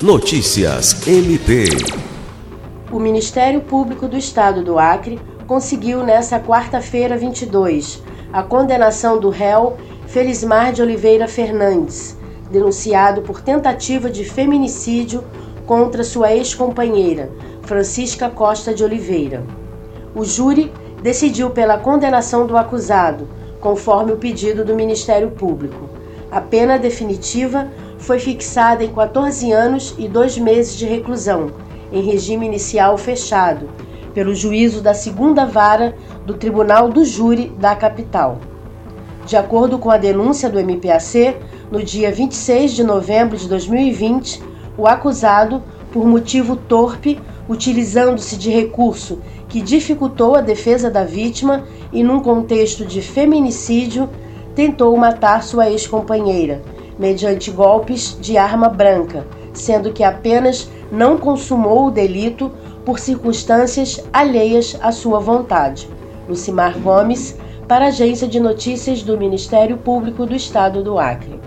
Notícias MP. O Ministério Público do Estado do Acre conseguiu nesta quarta-feira 22 a condenação do réu Felismar de Oliveira Fernandes, denunciado por tentativa de feminicídio contra sua ex-companheira, Francisca Costa de Oliveira. O júri decidiu pela condenação do acusado, conforme o pedido do Ministério Público. A pena definitiva foi fixada em 14 anos e dois meses de reclusão, em regime inicial fechado, pelo juízo da segunda vara do Tribunal do Júri da capital. De acordo com a denúncia do MPAC, no dia 26 de novembro de 2020, o acusado, por motivo torpe, utilizando-se de recurso que dificultou a defesa da vítima e num contexto de feminicídio, tentou matar sua ex-companheira, mediante golpes de arma branca, sendo que apenas não consumou o delito por circunstâncias alheias à sua vontade. Lucimar Gomes, para a Agência de Notícias do Ministério Público do Estado do Acre.